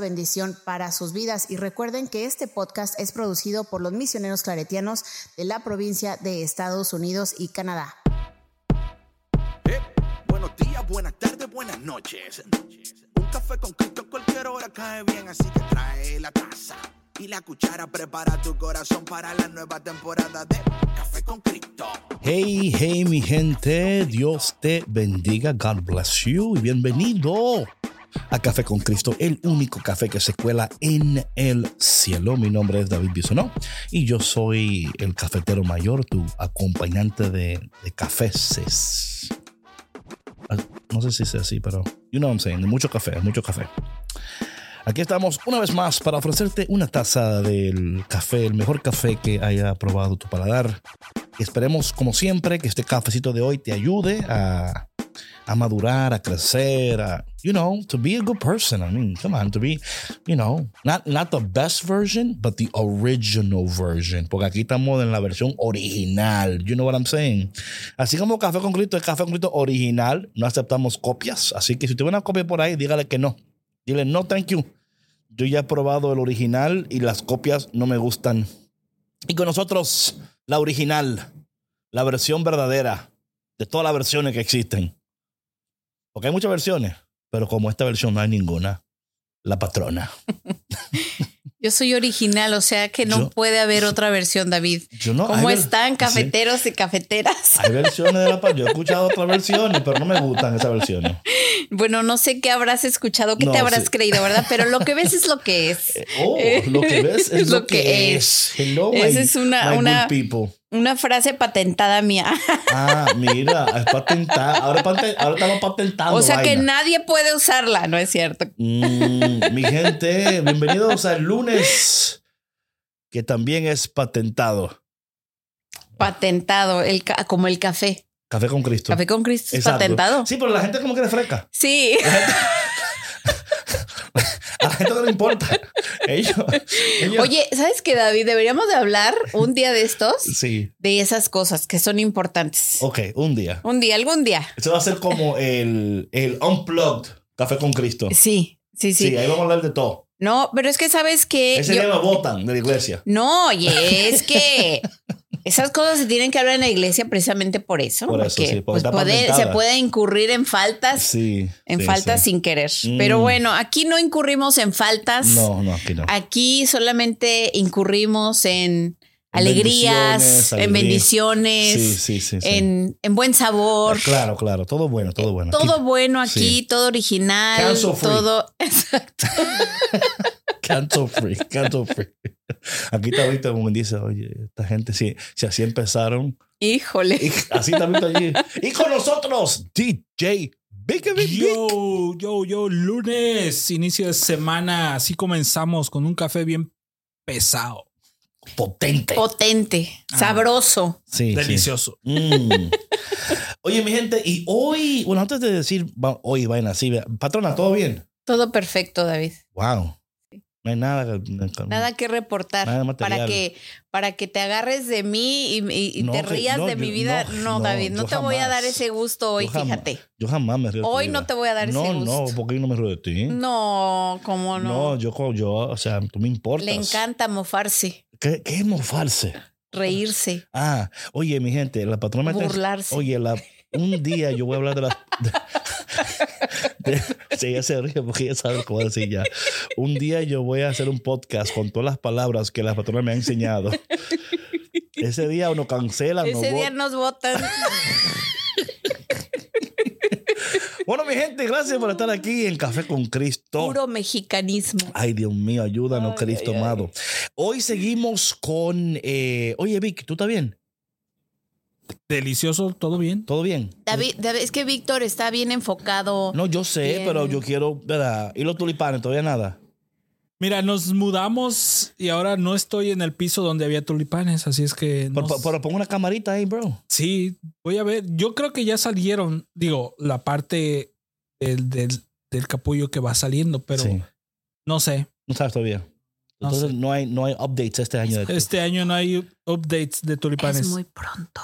bendición para sus vidas. Y recuerden que este podcast es producido por los misioneros claretianos de la provincia de Estados Unidos y Canadá. Eh, buenos días, buenas tardes, buenas noches. Un café con Cristo cualquier hora cae bien, así que trae la taza y la cuchara. Prepara tu corazón para la nueva temporada de Café con Cristo. Hey, hey, mi gente, Dios te bendiga, God bless you y bienvenido a Café con Cristo, el único café que se cuela en el cielo. Mi nombre es David Bisonó y yo soy el cafetero mayor, tu acompañante de, de cafés. Ah, No sé si es así, pero you know what I'm saying, mucho café, mucho café. Aquí estamos una vez más para ofrecerte una taza del café, el mejor café que haya probado tu paladar. Esperemos, como siempre, que este cafecito de hoy te ayude a, a madurar, a crecer, a, you know, to be a good person. I mean, come on, to be, you know, not, not the best version, but the original version. Porque aquí estamos en la versión original. You know what I'm saying? Así como Café con es Café con Cristo original, no aceptamos copias. Así que si ve una copia por ahí, dígale que no. Dile, no, thank you. Yo ya he probado el original y las copias no me gustan. Y con nosotros, la original, la versión verdadera de todas las versiones que existen. Porque hay muchas versiones, pero como esta versión no hay ninguna, la patrona. Yo soy original, o sea que no Yo- puede haber otra versión, David. Yo no- ¿Cómo están, cafeteros y cafeteras? Hay versiones de la patrona. Yo he escuchado otras versiones, pero no me gustan esas versiones. Bueno, no sé qué habrás escuchado, qué No, te habrás sí. creído, ¿verdad? Pero lo que ves es lo que es. Oh, lo que ves es lo, que, es. Hello, Esa my- es una- my una- good people. Una frase patentada mía. Ah, mira, es patentada. Ahora, estamos patentando. O sea que nadie puede usarla, ¿no es cierto? Mm, mi gente, bienvenidos al lunes, que también es patentado. Patentado, el como el café. Café con Cristo. Café con Cristo es patentado. Sí, pero la gente como que le fresca. Sí. A la gente no le importa. Ellos, ellos- Oye, ¿sabes qué, David? Deberíamos de hablar un día de estos Sí. de esas cosas que son importantes. Ok, un día. Un día, algún día. Eso va a ser como el, el Unplugged Café con Cristo. Sí, sí, sí. Sí, ahí vamos a hablar de todo. No, pero es que sabes que Ese yo- día me votan de la iglesia. No, oye, es que esas cosas se tienen que hablar en la iglesia precisamente por eso. Por eso, porque, sí, porque pues, puede- se puede incurrir en faltas, Sí. en sí, faltas sí. sin querer. Mm. Pero bueno, aquí no incurrimos en faltas. No, no, aquí no. Aquí solamente incurrimos en alegrías, en bendiciones, Sí, sí, sí. sí. En, en buen sabor. Claro, claro. Todo bueno, todo bueno. Todo Aquí- bueno aquí, sí. todo original, todo. Exacto. Cancel free, cancel free. Aquí está ahorita como dice, oye, esta gente, si, si así empezaron, Híjole. y así también está allí. Y con nosotros, DJ Big Big Big. Yo, yo, yo, lunes, inicio de semana, así comenzamos con un café bien pesado, Potente. Potente, Ah. sabroso. Sí, sí. delicioso. Mm. Oye, mi gente, y hoy, bueno, antes de decir hoy, vaina así, patrona, ¿todo bien? Todo perfecto, David. Wow. No hay nada. Nada que reportar Nada para que para que te agarres de mí y, No, te rías no, de yo- mi vida. no, No, no, David, no te voy a dar ese gusto hoy, Yo jamás- fíjate. Yo jamás me río. de tu Hoy no vida. te voy a dar ese No, no, gusto. porque yo no me río de ti. No, cómo no. No, yo, yo, o sea, tú me importas. Le encanta mofarse, ¿Qué, qué es mofarse? reírse, Ah, oye, mi gente, la patrona me está- burlarse. Oye, la, un día yo voy a hablar de las. Sí, ella se ríe porque ella sabe cómo decir ya. Un día yo voy a hacer un podcast con todas las palabras que la patrona me ha enseñado. Ese día uno cancela, no Ese día nos votan. Bueno, mi gente, gracias por estar aquí en Café con Cristo. Puro mexicanismo. Ay, Dios mío, ayúdanos, Ay, Cristo ay, ay. amado. Hoy seguimos con. eh, oye, Vic, ¿tú estás bien? Delicioso, todo bien. ¿Todo bien? David, David, es que Víctor está bien enfocado. No, yo sé, Bien. pero yo quiero, ¿verdad? ¿Y los tulipanes? ¿Todavía nada? Mira, nos mudamos y ahora no estoy en el piso donde había tulipanes, así es que. Pero, no pero- pero pon una camarita ahí, bro. Sí, voy a ver. Yo creo que ya salieron, digo, la parte del, del, del capullo que va saliendo, pero Sí. no sé. No sabes todavía. No Entonces sé. no, hay, no hay updates este año. De Este año no hay updates de tulipanes. Es muy pronto.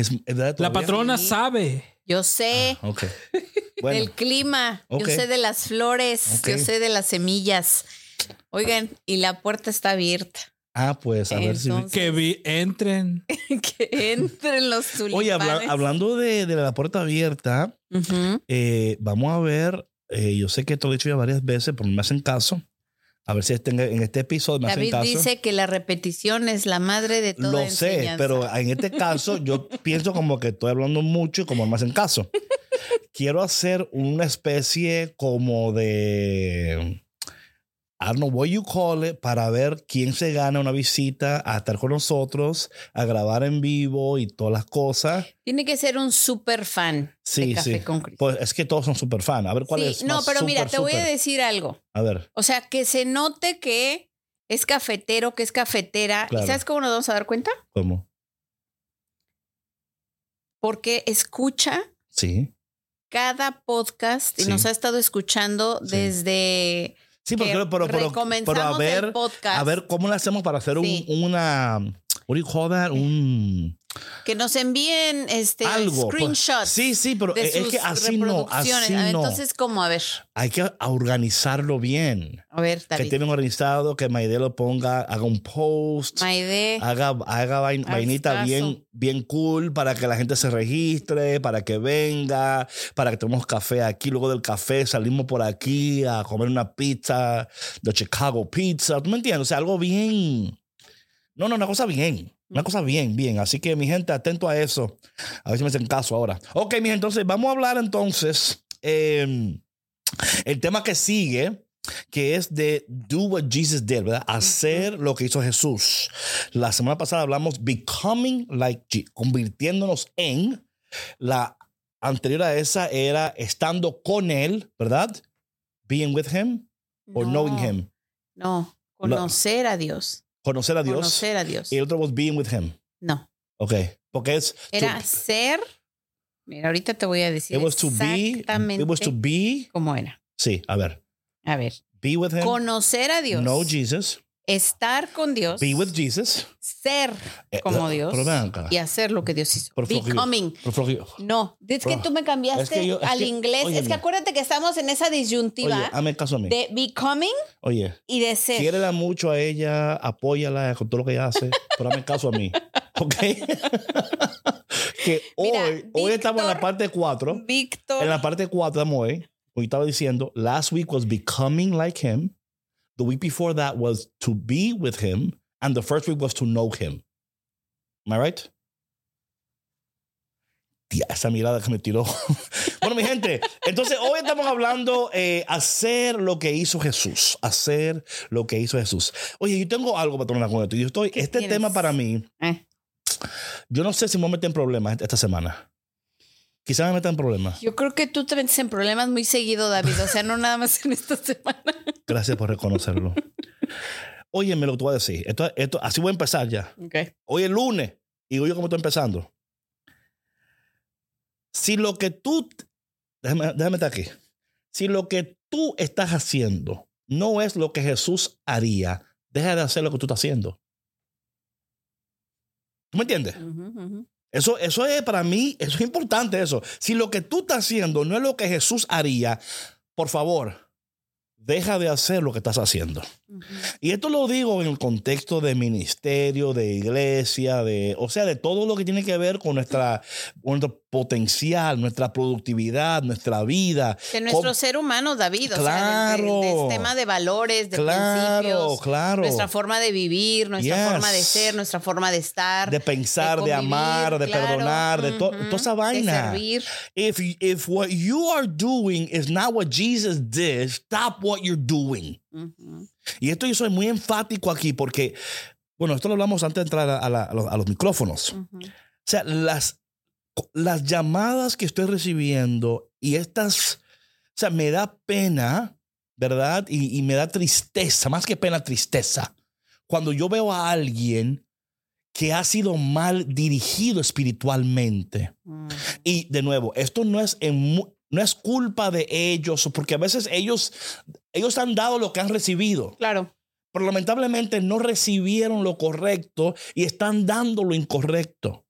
Es, ¿es verdad La patrona Sí. sabe. Yo sé Ah, ok. Bueno, del clima, Ok. yo sé de las flores, yo sé de las semillas. Oigan, y la puerta está abierta. ah, pues a ver si. Que vi, entren. que entren los tulipanes. Oye, habla- hablando de, de la puerta abierta, eh, vamos a ver. eh, yo sé que te lo he dicho ya varias veces, pero no me hacen caso. A ver si este- en este episodio me David hacen caso. dice que la repetición es la madre de toda Lo sé, pero en este caso yo pienso como que estoy hablando mucho y como no me hacen caso. Quiero hacer una especie como de, I don't know what you call it, para ver quién se gana una visita a estar con nosotros, a grabar en vivo y todas las cosas. Tiene que ser un super fan Sí, de Café sí. con. Pues es que todos son super fan. A ver cuál Sí, es. no, más pero mira, super, te voy a decir algo. A ver, O sea, que se note que es cafetero, que es cafetera. Claro. ¿Y sabes cómo nos vamos a dar cuenta? ¿cómo? Porque escucha Sí. cada podcast y Sí. nos ha estado escuchando desde Sí, que pero, pero, pero, pero a ver, a ver cómo le hacemos para hacer un, Sí. una, what do you call that? Un que nos envíen este algo. pues. screenshots. Sí, sí, pero es que así no, así A ver, no. Entonces, ¿cómo? A ver, Hay que organizarlo bien. a ver, Que David. tienen organizado, que Maide lo ponga, haga un post, Maide, haga, haga vain- vainita bien, bien cool para que la gente se registre, para que venga, para que tomemos café aquí. Luego del café salimos por aquí a comer una pizza de Chicago Pizza. ¿Tú me entiendes? O sea, algo bien. No, no, una cosa bien. Una cosa bien, bien. Así que, mi gente, atento a eso. A ver si me hacen caso ahora. Ok, mi gente, entonces vamos a hablar entonces. eh, el tema que sigue, que es de do what Jesus did, ¿verdad? Hacer lo que hizo Jesús. La semana pasada hablamos becoming like Jesus, convirtiéndonos en. La anterior a esa era estando con Él, ¿verdad? Being with Him or no, knowing Him. No, conocer a Dios. Conocer a Dios. Conocer a Dios. Y el otro was being with Him. No, Ok. Porque es. era to- ser. Mira, ahorita te voy a decir it was to be. exactamente It was to be. cómo era. Sí, a ver. A ver, Be with Him. conocer a Dios, Know Jesus. Estar con Dios, Be with Jesus. ser Eh, como eh, Dios ven acá. y hacer lo que Dios hizo. Becoming. No, es que tú me cambiaste es que yo- es al que- inglés. es que acuérdate que estamos en esa disyuntiva Oye, hazme caso a mí. de becoming Oye, y de ser. quiérela mucho a ella, apóyala con todo lo que ella hace, pero hazme caso a mí. ¿Ok? que hoy, Mira, hoy estamos en la parte 4. Víctor. En la parte 4 estamos hoy. Hoy estaba diciendo, last week was becoming like him. The week before that was to be with him. And the first week was to know him. Am I right? Tía, esa mirada que me tiró. bueno, mi gente, entonces hoy estamos hablando eh, hacer lo que hizo Jesús. Hacer lo que hizo Jesús. Oye, yo tengo algo para tomar con esto. Yo estoy, ¿Qué este tienes? tema para mí, Eh, yo no sé si me voy a meter en problemas esta semana. Quizá me meta en problemas. yo creo que tú te metes en problemas muy seguido, David. O sea, no nada más en esta semana. Gracias por reconocerlo. Óyeme lo que tú vas a decir. Esto, esto, así voy a empezar ya. Ok. Hoy es lunes. Y digo yo cómo estoy empezando. Si lo que tú... Déjame, déjame estar aquí. Si lo que tú estás haciendo no es lo que Jesús haría, deja de hacer lo que tú estás haciendo. ¿Tú me entiendes? Ujú. Eso, eso es para mí, eso es importante eso. Si lo que tú estás haciendo no es lo que Jesús haría, por favor, deja de hacer lo que estás haciendo. Y esto lo digo en el contexto de ministerio, de iglesia, de, o sea, de todo lo que tiene que ver con nuestra, con nuestro potencial, nuestra productividad, nuestra vida. De nuestro Con- ser humano, David. O sea, Claro. del, del tema de valores, de claro, principios. claro. Nuestra forma de vivir, nuestra Yes. forma de ser, nuestra forma de estar. de pensar, de, convivir, amar, de claro. perdonar, de to- Ujú. toda esa vaina. De servir. If, if what you are doing is not what Jesus did, stop what you're doing. Ujú. Y esto yo soy muy enfático aquí porque, bueno, esto lo hablamos antes de entrar a, la- a los, a los micrófonos. O sea, las, las llamadas que estoy recibiendo y estas, o sea, me da pena ¿verdad? Y, y me da tristeza, más que pena, tristeza, cuando yo veo a alguien que ha sido mal dirigido espiritualmente. Mm. Y de nuevo, esto no es, en no es culpa de ellos, porque a veces ellos, ellos han dado lo que han recibido, Claro. pero lamentablemente no recibieron lo correcto y están dando lo incorrecto.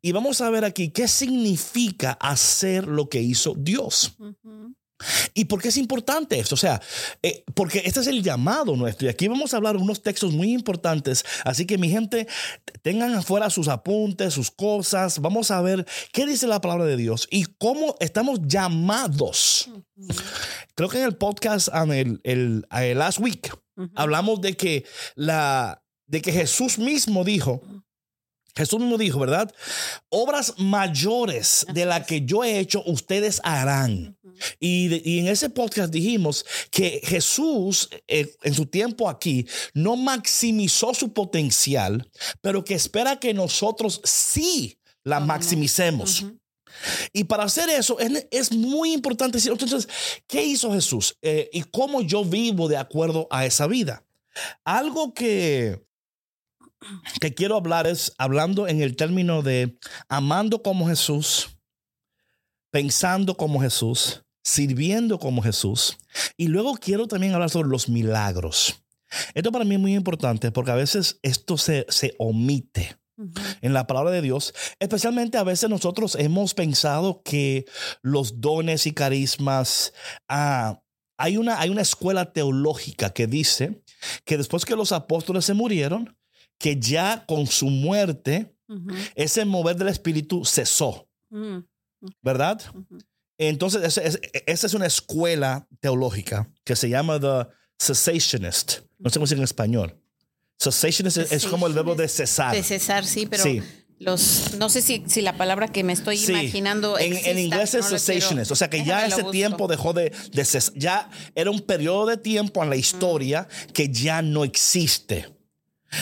Y vamos a ver aquí qué significa hacer lo que hizo Dios. ¿Y por qué es importante esto? O sea, eh, porque este es el llamado nuestro. Y aquí vamos a hablar unos textos muy importantes. Así que mi gente, tengan afuera sus apuntes, sus cosas. Vamos a ver qué dice la palabra de Dios y cómo estamos llamados. Creo que en el podcast en el, el- el last week hablamos de que la de que Jesús mismo dijo Jesús mismo dijo, ¿verdad? Obras mayores de las que yo he hecho, ustedes harán. Y, de- y en ese podcast dijimos que Jesús eh, en su tiempo aquí no maximizó su potencial, pero que espera que nosotros sí la maximicemos. Y para hacer eso es, es muy importante decir, entonces, ¿qué hizo Jesús? Eh, y cómo yo vivo de acuerdo a esa vida. Algo que, que quiero hablar es hablando en el término de amando como Jesús, pensando como Jesús, sirviendo como Jesús. Y luego quiero también hablar sobre los milagros. Esto para mí es muy importante porque a veces esto se, se omite en la palabra de Dios, especialmente a veces nosotros hemos pensado que los dones y carismas, ah, hay, una, hay una escuela teológica que dice que después que los apóstoles se murieron, que ya con su muerte, ese mover del espíritu cesó, Ujú. ¿verdad? Entonces, esa es, esa es una escuela teológica que se llama The Cessationist. No sé cómo se dice en español. Cessationist es, es como el verbo de cesar. De cesar, sí, pero Sí. los no sé si, si la palabra que me estoy Sí. imaginando En, exista, en inglés es no cessationist, o sea que ya ese tiempo dejó de, de ya era un periodo de tiempo en la historia que ya no existe.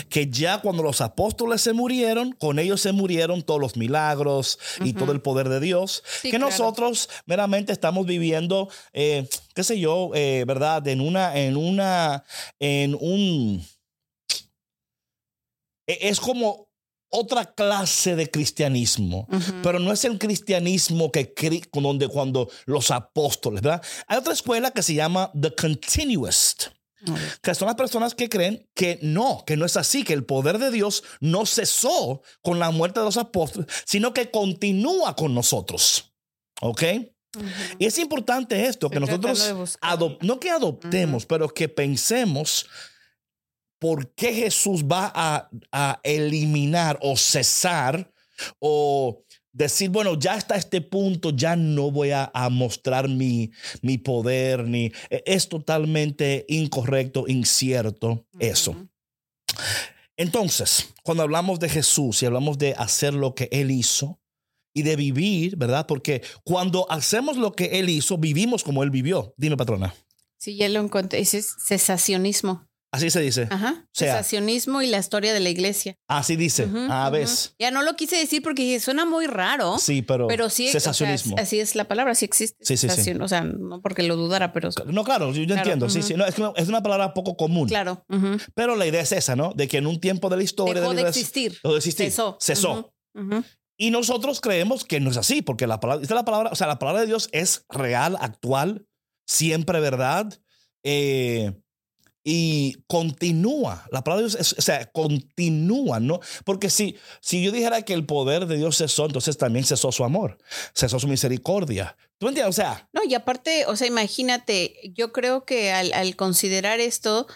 Que ya cuando los apóstoles se murieron, con ellos se murieron todos los milagros y todo el poder de Dios. Sí, que claro. nosotros meramente estamos viviendo, eh, qué sé yo, eh, ¿verdad? En una, en una, en un... e- Es como otra clase de cristianismo. Pero no es el cristianismo que cri- donde cuando los apóstoles, ¿verdad? Hay otra escuela que se llama The Continuist, que son las personas que creen que no, que no es así, que el poder de Dios no cesó con la muerte de los apóstoles, sino que continúa con nosotros. ¿Ok? Y es importante esto, que Estoy nosotros, no que adoptemos, pero que pensemos por qué Jesús va a, a eliminar o cesar o decir, bueno, ya hasta este punto ya no voy a, a mostrar mi, mi poder, ni e- es totalmente incorrecto, incierto eso. Entonces, cuando hablamos de Jesús y hablamos de hacer lo que Él hizo y de vivir, ¿verdad? Porque cuando hacemos lo que Él hizo, vivimos como Él vivió. Dime, patrona. Sí, ya lo encontré. Ese es cesacionismo. Así se dice. Ajá. sea- cesacionismo y la historia de la iglesia. Así dice. Ujú, ah, ujú. ves. Ya no lo quise decir porque suena muy raro. Sí, pero, Pero sí, o sea, así es la palabra, sí existe. Sí, sí, sí. O sea, no porque lo dudara, pero no, claro, yo, Claro, entiendo. Sí, ujú. sí. No, es, una, es una palabra poco común. claro. Pero la idea es esa, ¿no? De que en un tiempo de la historia Dejó de, de la- existir. dejó de existir. Cesó. Cesó. Y nosotros creemos que no es así, porque la palabra, esta es la palabra, o sea, la palabra de Dios es real, actual, siempre verdad, eh, y continúa. La palabra de Dios es, o sea, continúa, ¿no? Porque si, si yo dijera que el poder de Dios cesó, entonces también cesó su amor, cesó su misericordia. ¿Tú entiendes? O sea, No, y aparte, o sea, imagínate, yo creo que al, al considerar esto,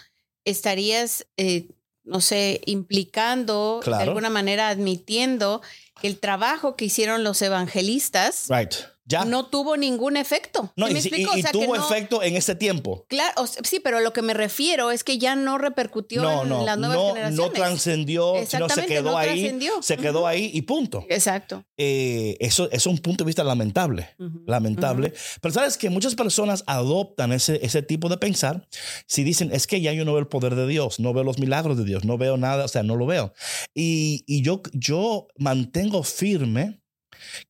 estarías, eh, no sé, implicando, Claro. de alguna manera admitiendo que el trabajo que hicieron los evangelistas right, ya. no tuvo ningún efecto. No, ¿Sí y, me explico? y- y O sea, que tuvo no- efecto en ese tiempo. Claro, o sea, sí, pero a lo que me refiero es que ya no repercutió No, en no, las nuevas no, generaciones. no trascendió, sino se quedó no ahí, se quedó ahí y punto. Exacto. Eh, eso, eso es un punto de vista lamentable. Lamentable. Pero sabes que muchas personas adoptan ese, ese tipo de pensar si dicen, es que ya yo no veo el poder de Dios, no veo los milagros de Dios, no veo nada, o sea, no lo veo. Y, y yo, yo mantengo firme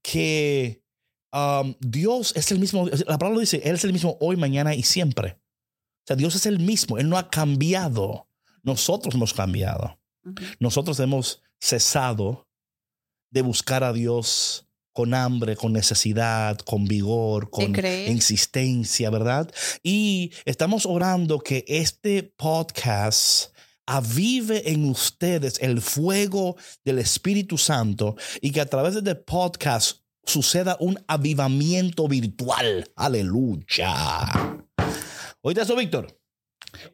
que um, Dios es el mismo, la palabra dice, Él es el mismo hoy, mañana y siempre. sea, Dios es el mismo, Él no ha cambiado. Nosotros hemos cambiado. Nosotros hemos cesado de buscar a Dios con hambre, con necesidad, con vigor, con insistencia, ¿verdad? Y estamos orando que este podcast avive en ustedes el fuego del Espíritu Santo y que a través de este podcast suceda un avivamiento virtual. Aleluya. Oíste eso, Víctor.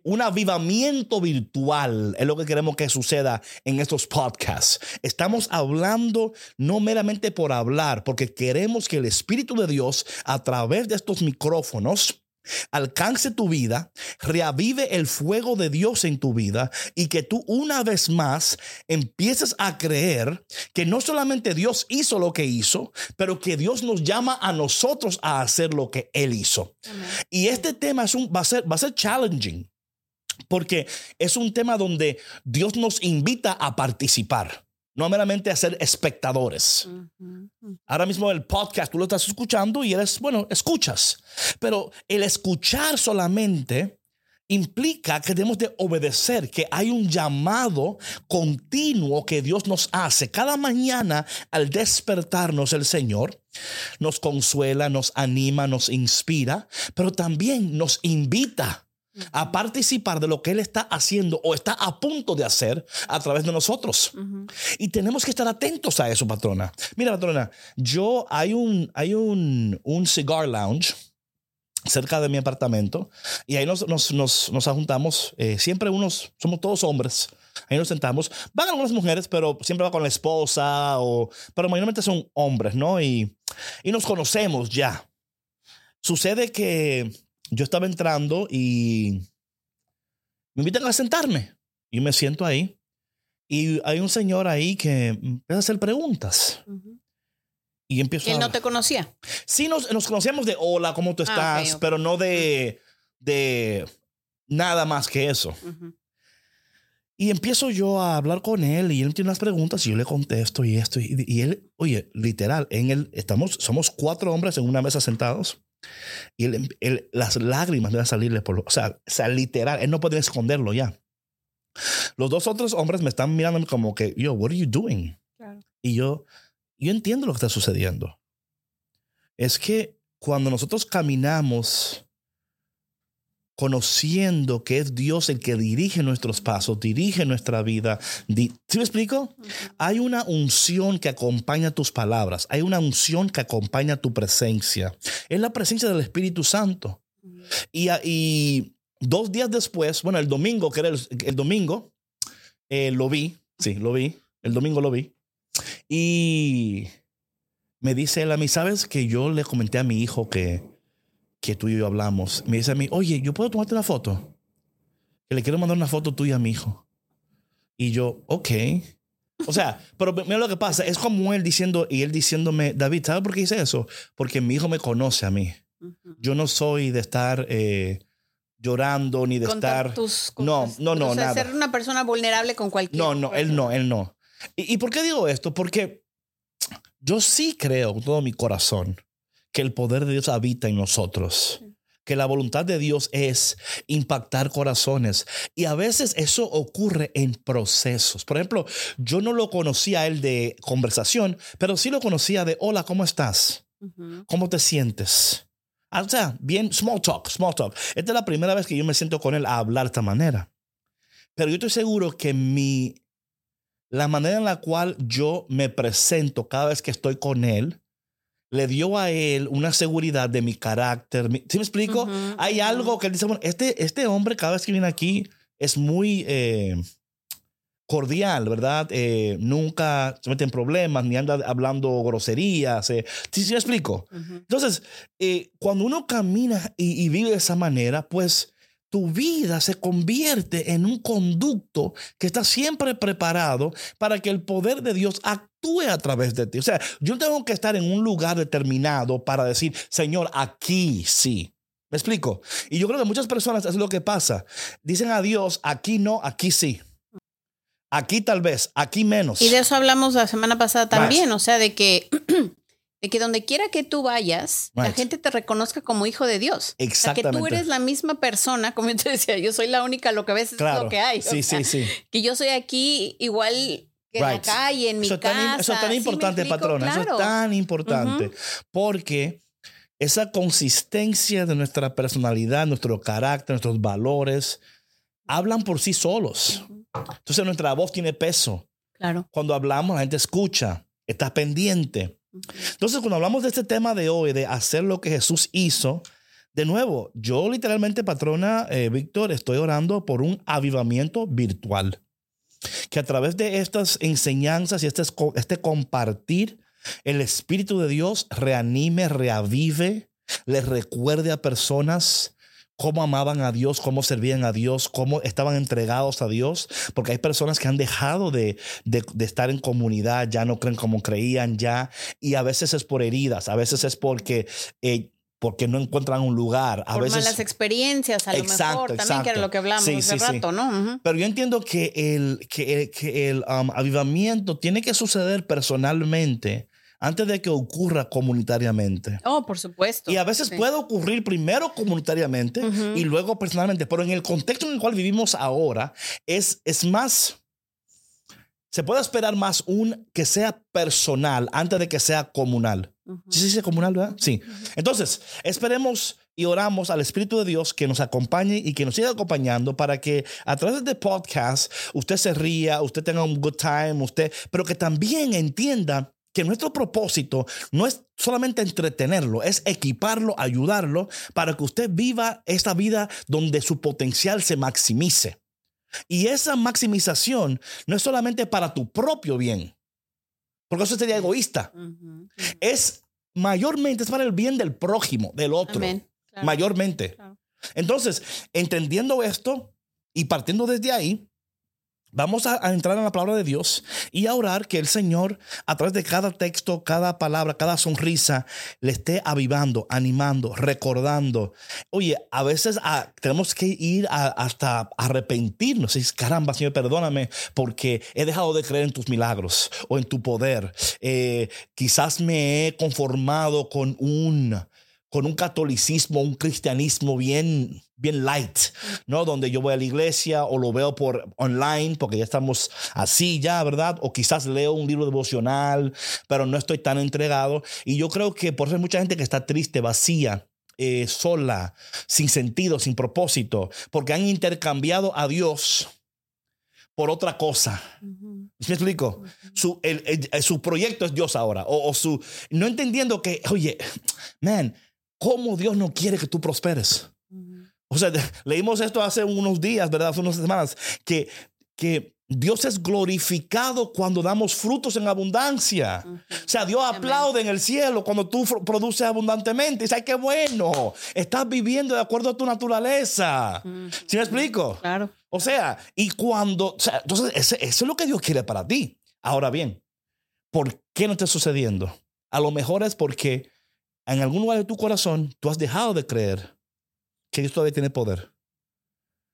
Un avivamiento virtual es lo que queremos que suceda en estos podcasts. Estamos hablando no meramente por hablar, porque queremos que el Espíritu de Dios a través de estos micrófonos alcance tu vida, reavive el fuego de Dios en tu vida y que tú una vez más empieces a creer que no solamente Dios hizo lo que hizo, pero que Dios nos llama a nosotros a hacer lo que Él hizo. Y este tema es un, va, a ser, va a ser challenging porque es un tema donde Dios nos invita a participar no meramente a ser espectadores. Ahora mismo el podcast tú lo estás escuchando y eres, bueno, escuchas, pero el escuchar solamente implica que debemos de obedecer, que hay un llamado continuo que Dios nos hace. Cada mañana al despertarnos el Señor nos consuela, nos anima, nos inspira, pero también nos invita a participar de lo que Él está haciendo o está a punto de hacer a través de nosotros. Y tenemos que estar atentos a eso, patrona. Mira, patrona, yo hay un, hay un, un cigar lounge cerca de mi apartamento y ahí nos, nos, nos, nos juntamos, eh, siempre unos, somos todos hombres, ahí nos sentamos, van algunas mujeres, pero siempre va con la esposa, o, pero mayormente son hombres, ¿no? Y, y nos conocemos ya. Sucede que yo estaba entrando y me invitan a sentarme. Y me siento ahí. Y hay un señor ahí que empieza a hacer preguntas. Y empiezo ¿Él no te conocía? Sí, nos, nos, conocíamos de hola, ¿cómo tú ah, estás? Pero no de, de nada más que eso. Y empiezo yo a hablar con él y él tiene unas preguntas y yo le contesto y esto. Y, y él, oye, literal, en él estamos, somos cuatro hombres en una mesa sentados. Y las lágrimas deben salirle por lo, o sea, sea, literal, él no puede esconderlo ya. Los dos otros hombres me están mirando como que, yo, what are you doing? Y yo, yo entiendo lo que está sucediendo. Es que cuando nosotros caminamos conociendo que es Dios el que dirige nuestros pasos, dirige nuestra vida. ¿Sí me explico? Hay una unción que acompaña tus palabras, hay una unción que acompaña tu presencia. Es la presencia del Espíritu Santo. Y, y dos días después, bueno, el domingo, que era el, domingo, eh, lo vi, sí, lo vi, el domingo lo vi. Y me dice él a mí, ¿sabes que yo le comenté a mi hijo que que tú y yo hablamos, me dice a mí, oye, ¿yo puedo tomarte una foto? Que le quiero mandar una foto tuya a mi hijo. Y yo, ok. O sea, pero mira lo que pasa, es como él diciendo, y él diciéndome, David, ¿sabes por qué hice eso? Porque mi hijo me conoce a mí. Yo no soy de estar eh, llorando ni de estar... no, no, no, o sea, ser una persona vulnerable con cualquier... No, no, él no, él no. ¿Y, ¿Y por qué digo esto? Porque yo sí creo con todo mi corazón que el poder de Dios habita en nosotros. Que la voluntad de Dios es impactar corazones. Y a veces eso ocurre en procesos. Por ejemplo, yo no lo conocía a él de conversación, pero sí lo conocía de, hola, ¿cómo estás? ¿Cómo te sientes? Ah, o sea, bien, small talk, small talk. Esta es la primera vez que yo me siento con él a hablar de esta manera. Pero yo estoy seguro que mi, la manera en la cual yo me presento cada vez que estoy con él, le dio a él una seguridad de mi carácter. ¿Sí me explico? Hay algo que él dice, bueno, este, este hombre cada vez que viene aquí es muy eh, cordial, ¿verdad? Eh, nunca se mete en problemas ni anda hablando groserías. Eh. ¿Sí, me explico? Entonces, cuando uno camina y, y vive de esa manera, pues tu vida se convierte en un conducto que está siempre preparado para que el poder de Dios actúe a través de ti. O sea, yo tengo que estar en un lugar determinado para decir, Señor, aquí sí. ¿Me explico? Y yo creo que muchas personas es lo que pasa. Dicen a Dios, aquí no, aquí sí. Aquí tal vez, aquí menos. Y de eso hablamos la semana pasada también, o sea, de que de que donde quiera que tú vayas, la Right. gente te reconozca como hijo de Dios. O sea, que Exactamente. tú eres la misma persona, como yo te decía, yo soy la única, lo que ves es Claro. lo que hay. o Sí, sea, sí, sí. Que yo soy aquí igual que en la calle, en mi Eso es tan, casa. eso es tan ¿sí importante, explico? patrona. Eso Claro. es tan importante. Porque esa consistencia de nuestra personalidad, nuestro carácter, nuestros valores, hablan por sí solos. Entonces nuestra voz tiene peso. Claro. Cuando hablamos, la gente escucha, está pendiente. Entonces, cuando hablamos de este tema de hoy, de hacer lo que Jesús hizo, de nuevo, yo literalmente, patrona eh, Víctor, estoy orando por un avivamiento virtual. Que a través de estas enseñanzas y este, este compartir, el Espíritu de Dios reanime, reavive, les recuerde a personas cómo amaban a Dios, cómo servían a Dios, cómo estaban entregados a Dios, porque hay personas que han dejado de, de, estar en comunidad, ya no creen como creían ya, y a veces es por heridas, a veces es porque... Eh, porque no encuentran un lugar. A Por veces, malas experiencias, a lo Exacto, mejor, también que era exacto. lo que hablamos Sí, hace sí, sí. rato, ¿no? Ujú. Pero yo entiendo que el, que, que el um, avivamiento tiene que suceder personalmente antes de que ocurra comunitariamente. Oh, por supuesto. Y a veces Sí. puede ocurrir primero comunitariamente Ujú. y luego personalmente, pero en el contexto en el cual vivimos ahora es, es más, se puede esperar más un que sea personal antes de que sea comunal. Sí, sí, comunal, ¿verdad? Sí. Entonces, esperemos y oramos al Espíritu de Dios que nos acompañe y que nos siga acompañando para que a través de podcast usted se ría, usted tenga un good time, usted, pero que también entienda que nuestro propósito no es solamente entretenerlo, es equiparlo, ayudarlo para que usted viva esta vida donde su potencial se maximice. Y esa maximización no es solamente para tu propio bien, porque eso sería egoísta es mayormente es para el bien del prójimo, del otro. Claro. Mayormente. Claro. Entonces, entendiendo esto y partiendo desde ahí, vamos a, a entrar en la palabra de Dios y a orar que el Señor, a través de cada texto, cada palabra, cada sonrisa, le esté avivando, animando, recordando. Oye, a veces ah, tenemos que ir a- hasta arrepentirnos. Dices, caramba, Señor, perdóname porque he dejado de creer en tus milagros o en tu poder. Eh, quizás me he conformado con un con un catolicismo, un cristianismo bien, bien light, ¿no? Donde yo voy a la iglesia o lo veo por online, porque ya estamos así ya, ¿verdad? O quizás leo un libro devocional, pero no estoy tan entregado. Y yo creo que por eso hay mucha gente que está triste, vacía, eh, sola, sin sentido, sin propósito, porque han intercambiado a Dios por otra cosa. Ujú. ¿Me explico? Su, el- el- su proyecto es Dios ahora. O, o su. No entendiendo que, oye, man, ¿cómo Dios no quiere que tú prosperes? O sea, leímos esto hace unos días, ¿verdad? Hace unas semanas, que, que Dios es glorificado cuando damos frutos en abundancia. Ujú. O sea, Dios Amén. aplaude en el cielo cuando tú produces abundantemente. Dice, ay, qué bueno. Estás viviendo de acuerdo a tu naturaleza. Ujú. ¿Sí me explico? Claro. O sea, y cuando, o sea, entonces eso es lo que Dios quiere para ti. Ahora bien, ¿por qué no está sucediendo? A lo mejor es porque en algún lugar de tu corazón tú has dejado de creer que Dios todavía tiene poder.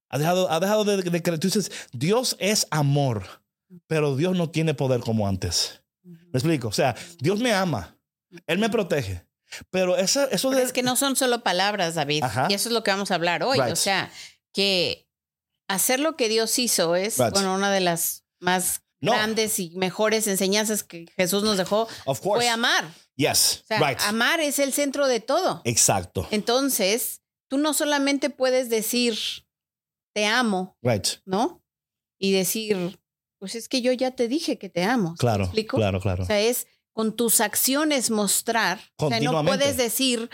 Has dejado, has dejado de, de creer. Tú dices, Dios es amor, pero Dios no tiene poder como antes. ¿Me explico? O sea, Dios me ama, Él me protege, pero eso, eso Pero de... es que no son solo palabras, David. Ajá. Y eso es lo que vamos a hablar hoy. Right. O sea, que hacer lo que Dios hizo es, Right. bueno, una de las más No. grandes y mejores enseñanzas que Jesús nos dejó Of course. fue amar. Yes, O sea, right. amar es el centro de todo. Exacto. Entonces, tú no solamente puedes decir te amo, Right. ¿no? Y decir, pues es que yo ya te dije que te amo. ¿sí me Claro, explico? claro, claro. O sea, es con tus acciones mostrar. O sea, no puedes decir,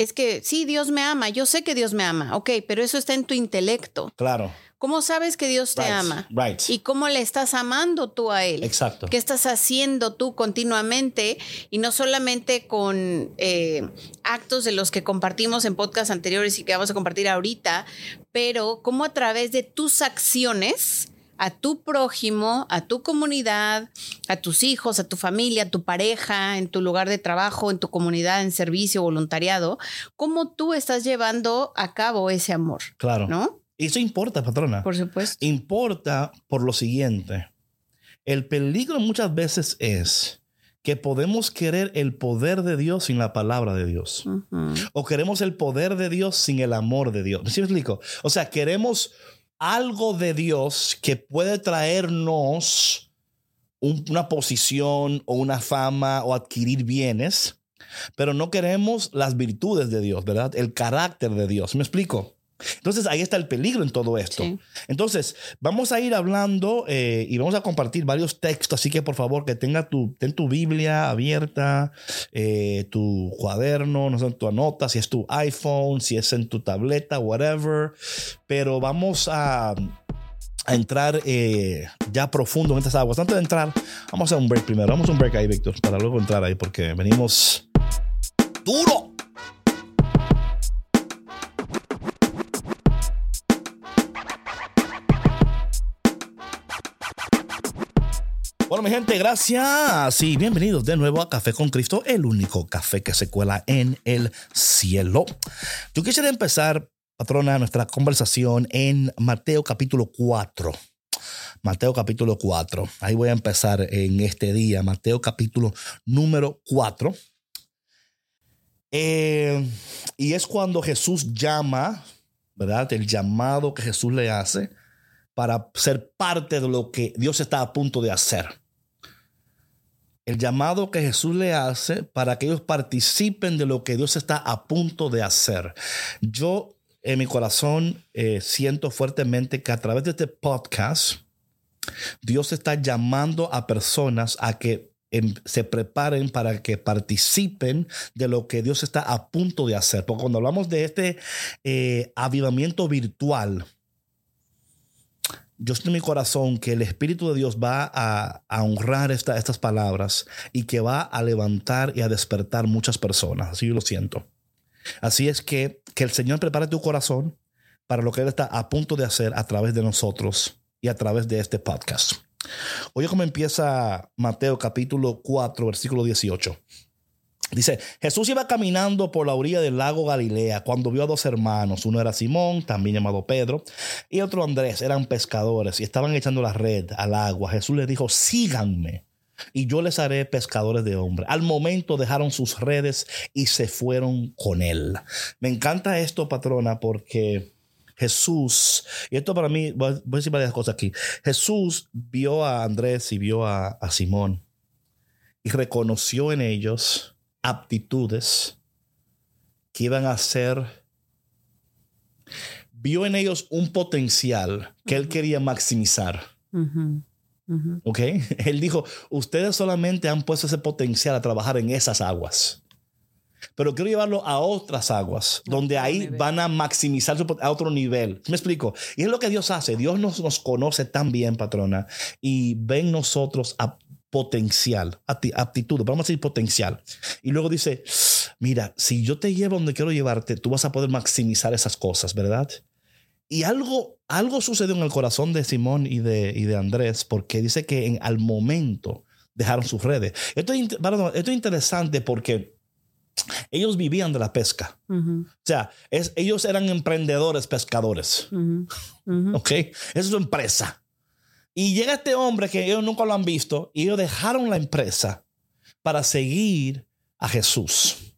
es que sí, Dios me ama, yo sé que Dios me ama, ok, pero eso está en tu intelecto. Claro. ¿Cómo sabes que Dios te Right, ama? Right. ¿Y cómo le estás amando tú a Él? Exacto. ¿Qué estás haciendo tú continuamente? Y no solamente con eh, actos de los que compartimos en podcasts anteriores y que vamos a compartir ahorita, pero cómo a través de tus acciones a tu prójimo, a tu comunidad, a tus hijos, a tu familia, a tu pareja, en tu lugar de trabajo, en tu comunidad, en servicio, voluntariado, cómo tú estás llevando a cabo ese amor, Claro. ¿no? Y eso importa, patrona. Por supuesto. Importa por lo siguiente. El peligro muchas veces es que podemos querer el poder de Dios sin la palabra de Dios. O queremos el poder de Dios sin el amor de Dios. ¿Me explico? O sea, queremos algo de Dios que puede traernos una posición o una fama o adquirir bienes, pero no queremos las virtudes de Dios, ¿verdad? El carácter de Dios. ¿Me explico? Entonces ahí está el peligro en todo esto. Entonces vamos a ir hablando eh, y vamos a compartir varios textos, así que por favor que tenga tu, ten tu Biblia abierta, eh, tu cuaderno, no sé, tu anota, si es tu iPhone, si es en tu tableta, whatever. Pero vamos a, a entrar eh, ya profundo en estas aguas. Antes de entrar, vamos a un break primero. Vamos a un break ahí, Víctor, para luego entrar ahí porque venimos duro. Bueno, mi gente, gracias y bienvenidos de nuevo a Café con Cristo, el único café que se cuela en el cielo. Yo quisiera empezar, patrona, nuestra conversación en Mateo capítulo 4. Mateo capítulo 4. Ahí voy a empezar en este día, Mateo capítulo número 4. Eh, y es cuando Jesús llama, ¿verdad? El llamado que Jesús le hace para ser parte de lo que Dios está a punto de hacer el llamado que Jesús le hace para que ellos participen de lo que Dios está a punto de hacer. Yo en mi corazón eh, siento fuertemente que a través de este podcast, Dios está llamando a personas a que em, se preparen para que participen de lo que Dios está a punto de hacer. Porque cuando hablamos de este eh, avivamiento virtual, yo estoy en mi corazón que el Espíritu de Dios va a, honrar estas palabras y que va a levantar y a despertar muchas personas. Así yo lo siento. Así es que que el Señor prepare tu corazón para lo que Él está a punto de hacer a través de nosotros y a través de este podcast. Oye cómo empieza Mateo capítulo 4, versículo 18. Dice, Jesús iba caminando por la orilla del lago Galilea cuando vio a dos hermanos. Uno era Simón, también llamado Pedro, y otro Andrés. Eran pescadores y estaban echando la red al agua. Jesús les dijo, síganme y yo les haré pescadores de hombres. Al momento dejaron sus redes y se fueron con él. Me encanta esto, patrona, porque Jesús, y esto para mí, voy a decir varias cosas aquí. Jesús vio a Andrés y vio a, a Simón y reconoció en ellos aptitudes que iban a ser, vio en ellos un potencial que él quería maximizar. ¿Ok? Él dijo, ustedes solamente han puesto ese potencial a trabajar en esas aguas. Pero quiero llevarlo a otras aguas, donde ahí van a maximizar a otro nivel. ¿Me explico? Y es lo que Dios hace. Dios nos, nos conoce tan bien, patrona, y ven nosotros a potencial, aptitud, vamos a decir potencial. Y luego dice, mira, si yo te llevo donde quiero llevarte, tú vas a poder maximizar esas cosas, ¿verdad? Y algo, algo sucedió en el corazón de Simón y de, y de Andrés, porque dice que en, al momento dejaron sus redes. Esto es, esto es interesante porque ellos vivían de la pesca. O sea, es, ellos eran emprendedores pescadores. ¿Ok? Esa es su empresa. Y llega este hombre que ellos nunca lo han visto y ellos dejaron la empresa para seguir a Jesús.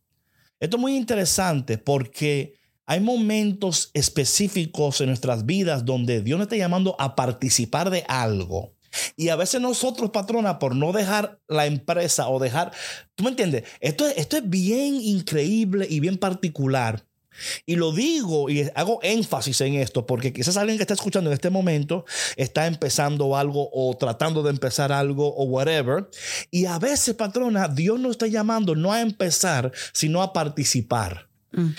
Esto es muy interesante porque hay momentos específicos en nuestras vidas donde Dios nos está llamando a participar de algo. Y a veces nosotros, patrona, por no dejar la empresa o dejar, ¿tú me entiendes? Esto, esto es bien increíble y bien particular y lo digo y hago énfasis en esto porque quizás alguien que está escuchando en este momento está empezando algo o tratando de empezar algo o whatever. Y a veces, patrona, Dios nos está llamando no a empezar, sino a participar.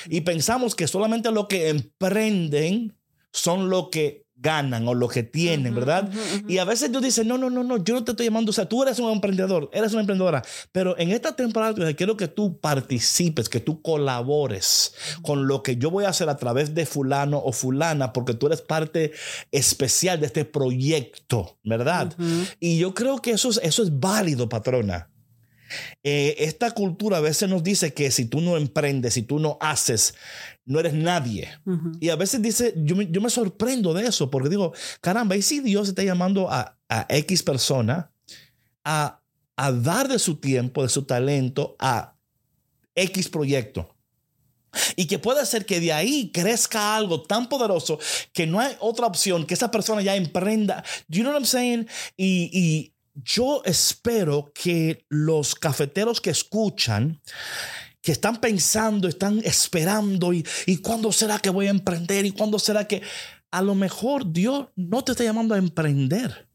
Y pensamos que solamente lo que emprenden son lo que ganan o lo que tienen, ¿verdad? Y a veces Dios dice, no, no, no, no, yo no te estoy llamando, o sea, tú eres un emprendedor, eres una emprendedora, pero en esta temporada quiero que tú participes, que tú colabores con lo que yo voy a hacer a través de fulano o fulana, porque tú eres parte especial de este proyecto, ¿verdad? Y yo creo que eso es, eso es válido, patrona. Eh, esta cultura a veces nos dice que si tú no emprendes, si tú no haces, no eres nadie. Y a veces dice, yo me, yo me, sorprendo de eso, porque digo, caramba, ¿y si Dios está llamando a, a X persona a a dar de su tiempo, de su talento a X proyecto. Y que puede ser que de ahí crezca algo tan poderoso que no hay otra opción que esa persona ya emprenda. You know what I'm saying? Y, y yo espero que los cafeteros que escuchan, que están pensando, están esperando y, y cuándo será que voy a emprender y cuándo será que a lo mejor Dios no te está llamando a emprender,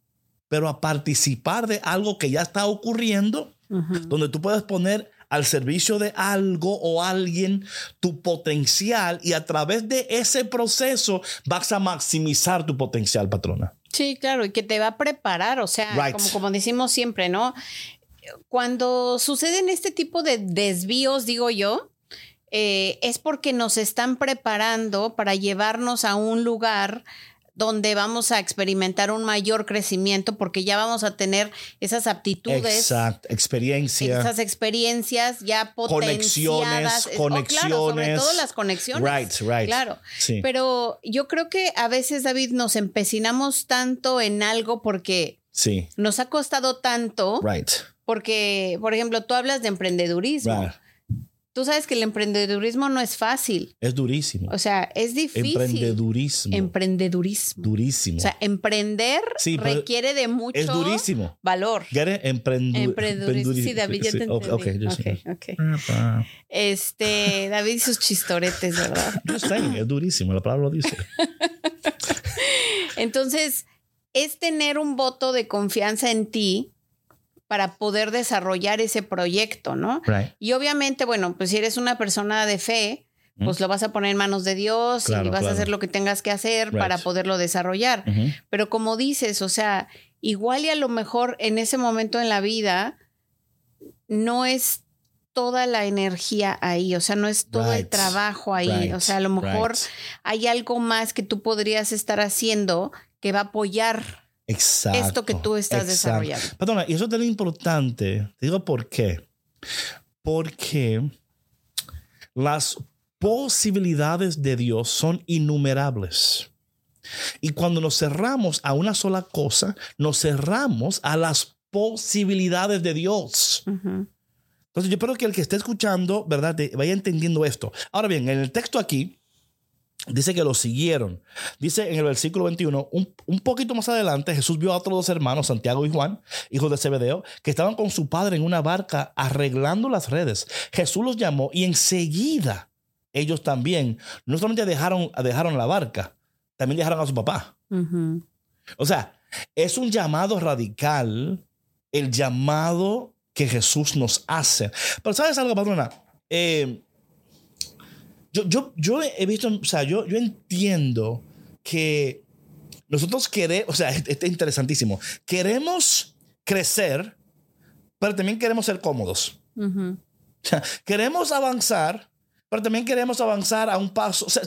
pero a participar de algo que ya está ocurriendo, donde tú puedes poner al servicio de algo o alguien tu potencial y a través de ese proceso vas a maximizar tu potencial, patrona. Sí, claro, y que te va a preparar, o sea, Right. como, como decimos siempre, ¿no? Cuando suceden este tipo de desvíos, digo yo, eh, es porque nos están preparando para llevarnos a un lugar donde vamos a experimentar un mayor crecimiento porque ya vamos a tener esas aptitudes, Exacto, experiencia. esas experiencias ya Conexiones, potenciadas. Es- oh, claro, sobre conexiones. todo las conexiones. Right, right. Claro. Sí. Pero yo creo que a veces, David, nos empecinamos tanto en algo porque sí, nos ha costado tanto, right, porque, por ejemplo, tú hablas de emprendedurismo. right. Tú sabes que el emprendedurismo no es fácil. Es durísimo. O sea, es difícil. Emprendedurismo. Emprendedurismo. durísimo. O sea, emprender Sí, requiere de mucho es durísimo. valor. Emprendu- Emprendedurismo. Sí, David, ya Sí, te ok, entendí. ok, yo sé. Ok, ok. Este, David y sus chistoretes, ¿verdad? Yo sé, es durísimo, la palabra lo dice. Entonces, es tener un voto de confianza en ti para poder desarrollar ese proyecto, ¿no? Right. Y obviamente, bueno, pues si eres una persona de fe, pues lo vas a poner en manos de Dios y vas claro. a hacer lo que tengas que hacer Right. para poderlo desarrollar. Pero como dices, o sea, igual y a lo mejor en ese momento en la vida no es toda la energía ahí, o sea, no es todo el trabajo ahí, Right. o sea, a lo mejor hay algo más que tú podrías estar haciendo que va a apoyar Exacto. esto que tú estás exacto. desarrollando. Perdona, y eso es tan importante. Te digo por qué. Porque las posibilidades de Dios son innumerables. Y cuando nos cerramos a una sola cosa, nos cerramos a las posibilidades de Dios. Ujú. Entonces yo espero que el que esté escuchando, ¿verdad? vaya entendiendo esto. Ahora bien, en el texto aquí dice que lo siguieron. Dice en el versículo 21, un, un poquito más adelante, Jesús vio a otros dos hermanos, Santiago y Juan, hijos de Zebedeo, que estaban con su padre en una barca arreglando las redes. Jesús los llamó y enseguida ellos también no solamente dejaron, dejaron la barca, también dejaron a su papá. Ujú. O sea, es un llamado radical, el llamado que Jesús nos hace. Pero ¿sabes algo, patrona? Eh, yo, yo, yo he visto, o sea, yo, yo entiendo que nosotros queremos, o sea, esto es interesantísimo, queremos crecer, pero también queremos ser cómodos. Ujú. O sea, queremos avanzar, pero también queremos avanzar a un paso. O sea,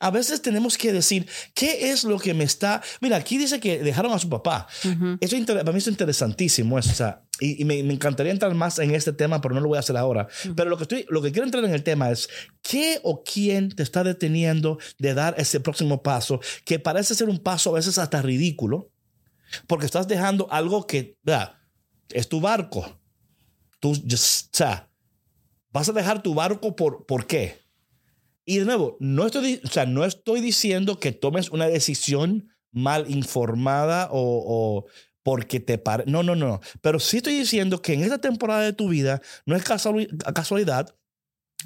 a veces tenemos que decir, ¿qué es lo que me está... Mira, aquí dice que dejaron a su papá. Eso inter- para mí es interesantísimo. eso, o sea, y, y me, me encantaría entrar más en este tema, pero no lo voy a hacer ahora. Pero lo que, estoy, lo que quiero entrar en el tema es, ¿qué o quién te está deteniendo de dar ese próximo paso que parece ser un paso a veces hasta ridículo? Porque estás dejando algo que, vea, es tu barco. Tú, just- o sea, vas a dejar tu barco por, ¿por qué? Y de nuevo, no estoy, o sea, no estoy diciendo que tomes una decisión mal informada o, porque te parece. No, no, no. Pero sí estoy diciendo que en esta temporada de tu vida no es casuali- casualidad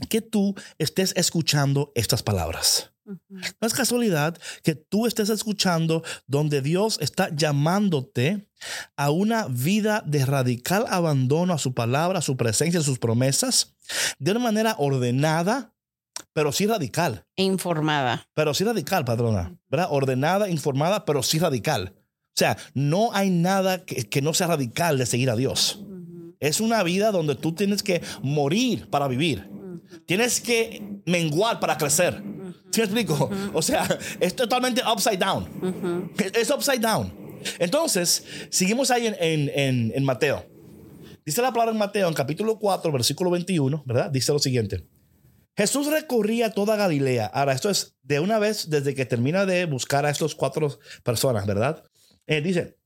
que tú estés escuchando estas palabras. No es casualidad que tú estés escuchando donde Dios está llamándote a una vida de radical abandono a su palabra, a su presencia, a sus promesas, de una manera ordenada, pero sí radical. E informada. Pero sí radical, patrona. ¿Verdad? Ordenada, informada, pero sí radical. O sea, no hay nada que, que no sea radical de seguir a Dios. Es una vida donde tú tienes que morir para vivir. Tienes que menguar para crecer. ¿Sí me explico? O sea, es totalmente upside down. Es- Es upside down. Entonces, seguimos ahí en, en- en- en Mateo. Dice la palabra en Mateo, en capítulo 4, versículo 21, ¿verdad? Dice lo siguiente. Jesús recorría toda Galilea. Ahora, esto es de una vez desde que termina de buscar a estos cuatro personas, ¿verdad? Eh, dice,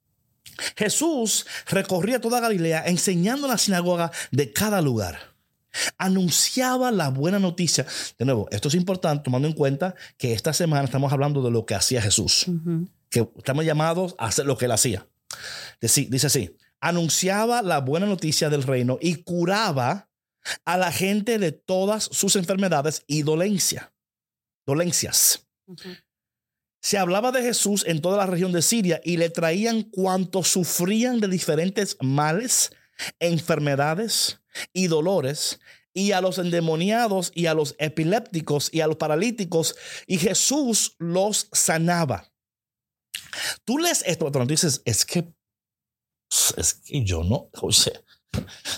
Jesús recorría toda Galilea enseñando en la sinagoga de cada lugar. Anunciaba la buena noticia. De nuevo, esto es importante tomando en cuenta que esta semana estamos hablando de lo que hacía Jesús, que estamos llamados a hacer lo que él hacía. Dice así, anunciaba la buena noticia del reino y curaba a la gente de todas sus enfermedades y dolencia, dolencias. Se hablaba de Jesús en toda la región de Siria y le traían cuantos sufrían de diferentes males, enfermedades y dolores, y a los endemoniados y a los epilépticos y a los paralíticos, y Jesús los sanaba. Tú lees esto, tú dices, es que, es que yo no, José,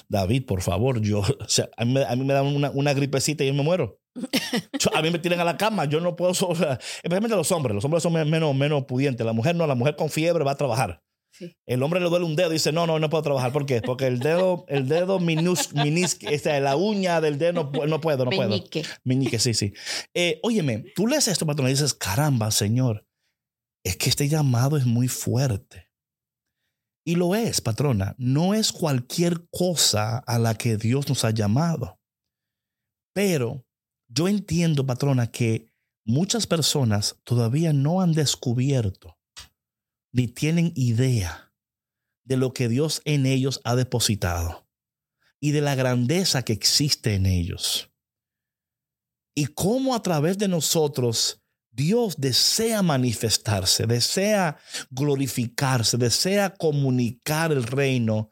David, por favor, yo, o sea, a, mí, me dan una, una gripecita y yo me muero a mí me tiran a la cama, yo no puedo, especialmente los hombres, los hombres son menos, menos pudientes, la mujer no, la mujer con fiebre va a trabajar. El hombre le duele un dedo y dice, no, no, no puedo trabajar. ¿Por qué? Porque el dedo, el dedo minus, la uña del dedo no, no puedo, no puedo. Meñique, sí, sí. Eh, óyeme, tú lees esto, patrón, y dices, caramba, Señor, es que este llamado es muy fuerte. Y lo es, patrona. No es cualquier cosa a la que Dios nos ha llamado. Pero yo entiendo, patrona, que muchas personas todavía no han descubierto ni tienen idea de lo que Dios en ellos ha depositado y de la grandeza que existe en ellos. Y cómo a través de nosotros Dios desea manifestarse, desea glorificarse, desea comunicar el reino,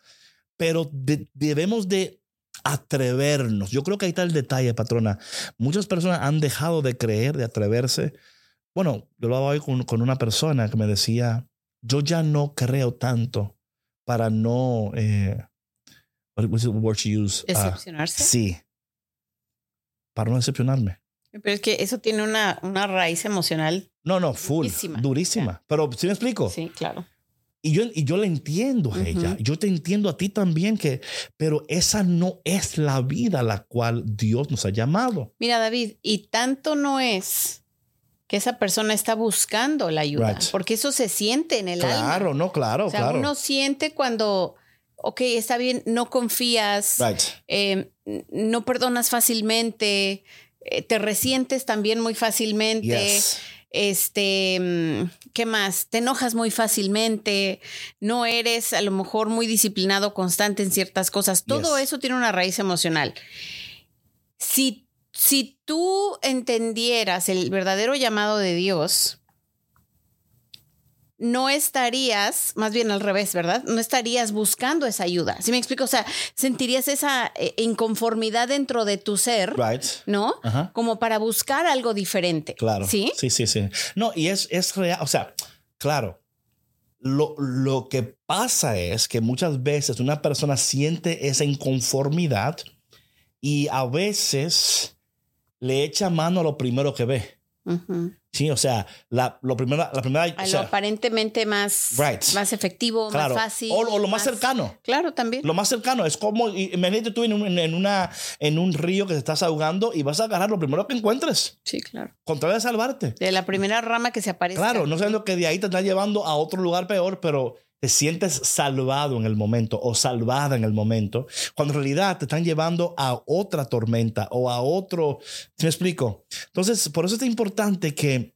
pero debemos de atrevernos. Yo creo que ahí está el detalle, patrona. Muchas personas han dejado de creer, de atreverse. Bueno, yo hablaba hoy con, con una persona que me decía, yo ya no creo tanto para no... Eh, word use? Ah, ¿Decepcionarse? sí. Para no decepcionarme. Pero es que eso tiene una, una raíz emocional. No, no, full. Durísima. durísima. Pero ¿sí me explico? Sí, claro. Y yo, y yo le entiendo a ella, yo te entiendo a ti también, que, pero esa no es la vida a la cual Dios nos ha llamado. Mira, David, y tanto no es que esa persona está buscando la ayuda, porque eso se siente en el alma. Claro, no, claro, o sea, claro. Uno siente cuando, ok, está bien, no confías, eh, no perdonas fácilmente, eh, te resientes también muy fácilmente. Este, mm, ¿qué más? Te enojas muy fácilmente, no eres a lo mejor muy disciplinado, constante en ciertas cosas. Todo eso tiene una raíz emocional. Si, si tú entendieras el verdadero llamado de Dios, no estarías, más bien al revés, ¿verdad? No estarías buscando esa ayuda. ¿Sí me explico? O sea, sentirías esa eh, inconformidad dentro de tu ser, ¿no? Como para buscar algo diferente. Claro. Sí. Sí, sí, sí. No, y es, es real, o sea, claro. Lo, lo que pasa es que muchas veces una persona siente esa inconformidad y a veces le echa mano a lo primero que ve. Sí, o sea, la, lo primero, la primera. lo aparentemente más, más efectivo, más fácil. O, lo más, cercano. Claro, también. Lo más cercano. Es como, imagínate tú en un, en, una, en un río que te estás ahogando y vas a agarrar lo primero que encuentres. Sí, claro. Contra de salvarte. De la primera rama que se aparece. Claro, no sabiendo que de ahí te está llevando a otro lugar peor, pero te sientes salvado en el momento o salvada en el momento, cuando en realidad te están llevando a otra tormenta o a otro, ¿me explico? Entonces, por eso es importante que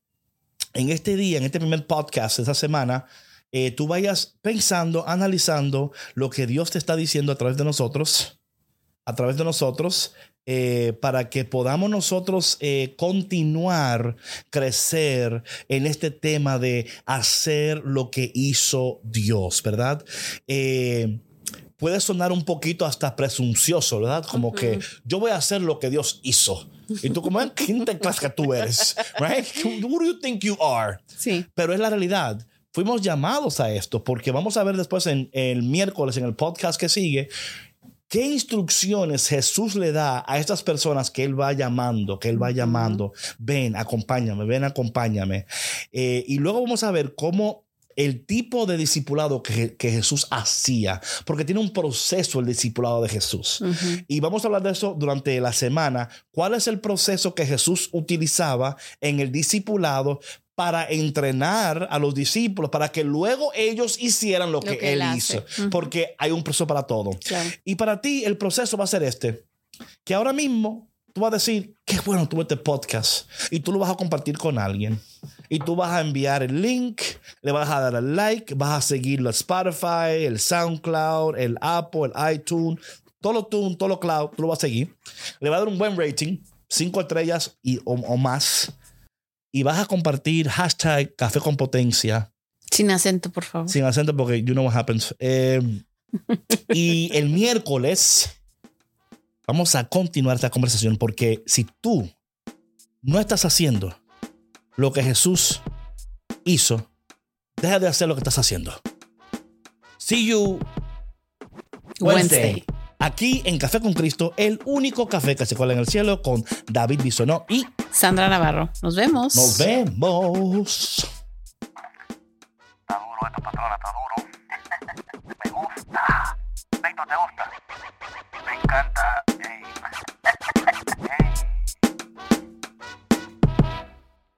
en este día, en este primer podcast esta semana, eh, tú vayas pensando, analizando lo que Dios te está diciendo a través de nosotros, a través de nosotros, eh, para que podamos nosotros eh, continuar, crecer en este tema de hacer lo que hizo Dios, ¿verdad? Eh, puede sonar un poquito hasta presuncioso, ¿verdad? Como que yo voy a hacer lo que Dios hizo. Y tú como, ¿quién te crees que tú eres? Right? Who do you think you are? Sí. Pero es la realidad. Fuimos llamados a esto porque vamos a ver después en el miércoles en el podcast que sigue ¿Qué instrucciones Jesús le da a estas personas que Él va llamando, que Él va llamando? Ven, acompáñame, ven, acompáñame. Eh, y luego vamos a ver cómo el tipo de discipulado que, Jesús hacía, porque tiene un proceso el discipulado de Jesús. Y vamos a hablar de eso durante la semana. ¿Cuál es el proceso que Jesús utilizaba en el discipulado para entrenar a los discípulos, para que luego ellos hicieran lo, que, que él, él hizo, porque hay un proceso para todo. Claro. Y para ti el proceso va a ser este, que ahora mismo tú vas a decir, qué bueno tuve este podcast, y tú lo vas a compartir con alguien. Y tú vas a enviar el link, le vas a dar al like, vas a seguirlo a Spotify, el SoundCloud, el Apple, el iTunes, todo lo tune, todo lo cloud, tú lo vas a seguir. Le vas a dar un buen rating, cinco estrellas y, o, o más. Y vas a compartir hashtag café con potencia Sin acento, por favor. sin acento porque you know what happens. Eh, y el miércoles vamos a continuar esta conversación porque si tú no estás haciendo lo que Jesús hizo, deja de hacer lo que estás haciendo. See you Wednesday. Wednesday. Aquí en Café con Cristo, el único café que se cuela en el cielo con David Bisonó y Sandra Navarro. Nos vemos. Nos vemos. Está duro esta patrona, está duro. Me gusta. Víctor, ¿te gusta? Me encanta. Hey. Hey.